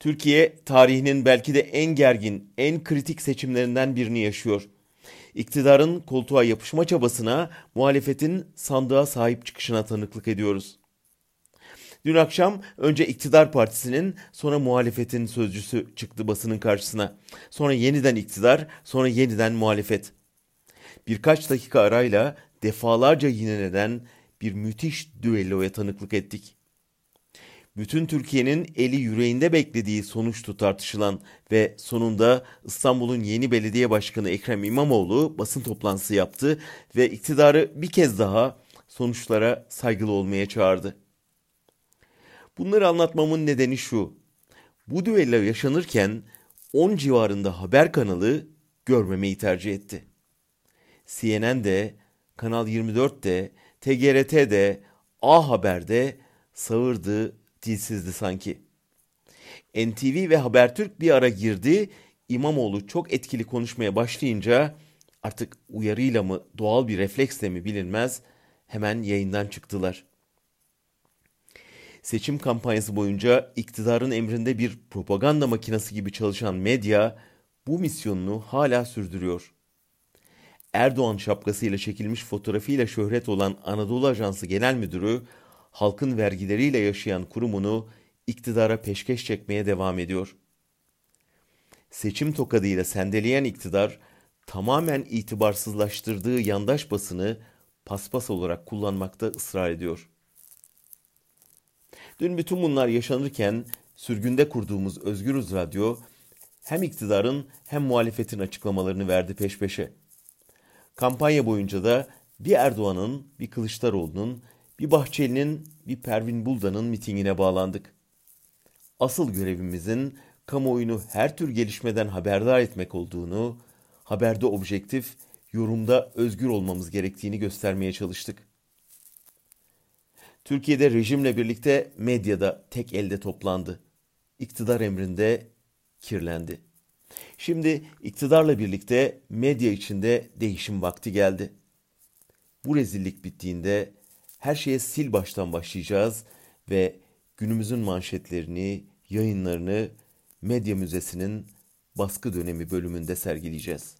Türkiye tarihinin belki de en gergin, en kritik seçimlerinden birini yaşıyor. İktidarın koltuğa yapışma çabasına, muhalefetin sandığa sahip çıkışına tanıklık ediyoruz. Dün akşam önce iktidar partisinin sonra muhalefetin sözcüsü çıktı basının karşısına. Sonra yeniden iktidar, sonra yeniden muhalefet. Birkaç dakika arayla defalarca yinelenen bir müthiş düelloya tanıklık ettik bütün Türkiye'nin eli yüreğinde beklediği sonuçtu tartışılan ve sonunda İstanbul'un yeni belediye başkanı Ekrem İmamoğlu basın toplantısı yaptı ve iktidarı bir kez daha sonuçlara saygılı olmaya çağırdı. Bunları anlatmamın nedeni şu. Bu düello yaşanırken 10 civarında haber kanalı görmemeyi tercih etti. CNN'de, Kanal 24'de, TGRT'de, A Haber'de sağırdı, dilsizdi sanki. NTV ve Habertürk bir ara girdi. İmamoğlu çok etkili konuşmaya başlayınca artık uyarıyla mı doğal bir refleksle mi bilinmez hemen yayından çıktılar. Seçim kampanyası boyunca iktidarın emrinde bir propaganda makinesi gibi çalışan medya bu misyonunu hala sürdürüyor. Erdoğan şapkasıyla çekilmiş fotoğrafıyla şöhret olan Anadolu Ajansı Genel Müdürü halkın vergileriyle yaşayan kurumunu iktidara peşkeş çekmeye devam ediyor. Seçim tokadıyla sendeleyen iktidar tamamen itibarsızlaştırdığı yandaş basını paspas olarak kullanmakta ısrar ediyor. Dün bütün bunlar yaşanırken sürgünde kurduğumuz Özgürüz Radyo hem iktidarın hem muhalefetin açıklamalarını verdi peş peşe. Kampanya boyunca da bir Erdoğan'ın, bir Kılıçdaroğlu'nun, bir Bahçeli'nin, bir Pervin Buldan'ın mitingine bağlandık. Asıl görevimizin kamuoyunu her tür gelişmeden haberdar etmek olduğunu, haberde objektif, yorumda özgür olmamız gerektiğini göstermeye çalıştık. Türkiye'de rejimle birlikte medyada tek elde toplandı. İktidar emrinde kirlendi. Şimdi iktidarla birlikte medya içinde değişim vakti geldi. Bu rezillik bittiğinde her şeye sil baştan başlayacağız ve günümüzün manşetlerini, yayınlarını Medya Müzesi'nin baskı dönemi bölümünde sergileyeceğiz.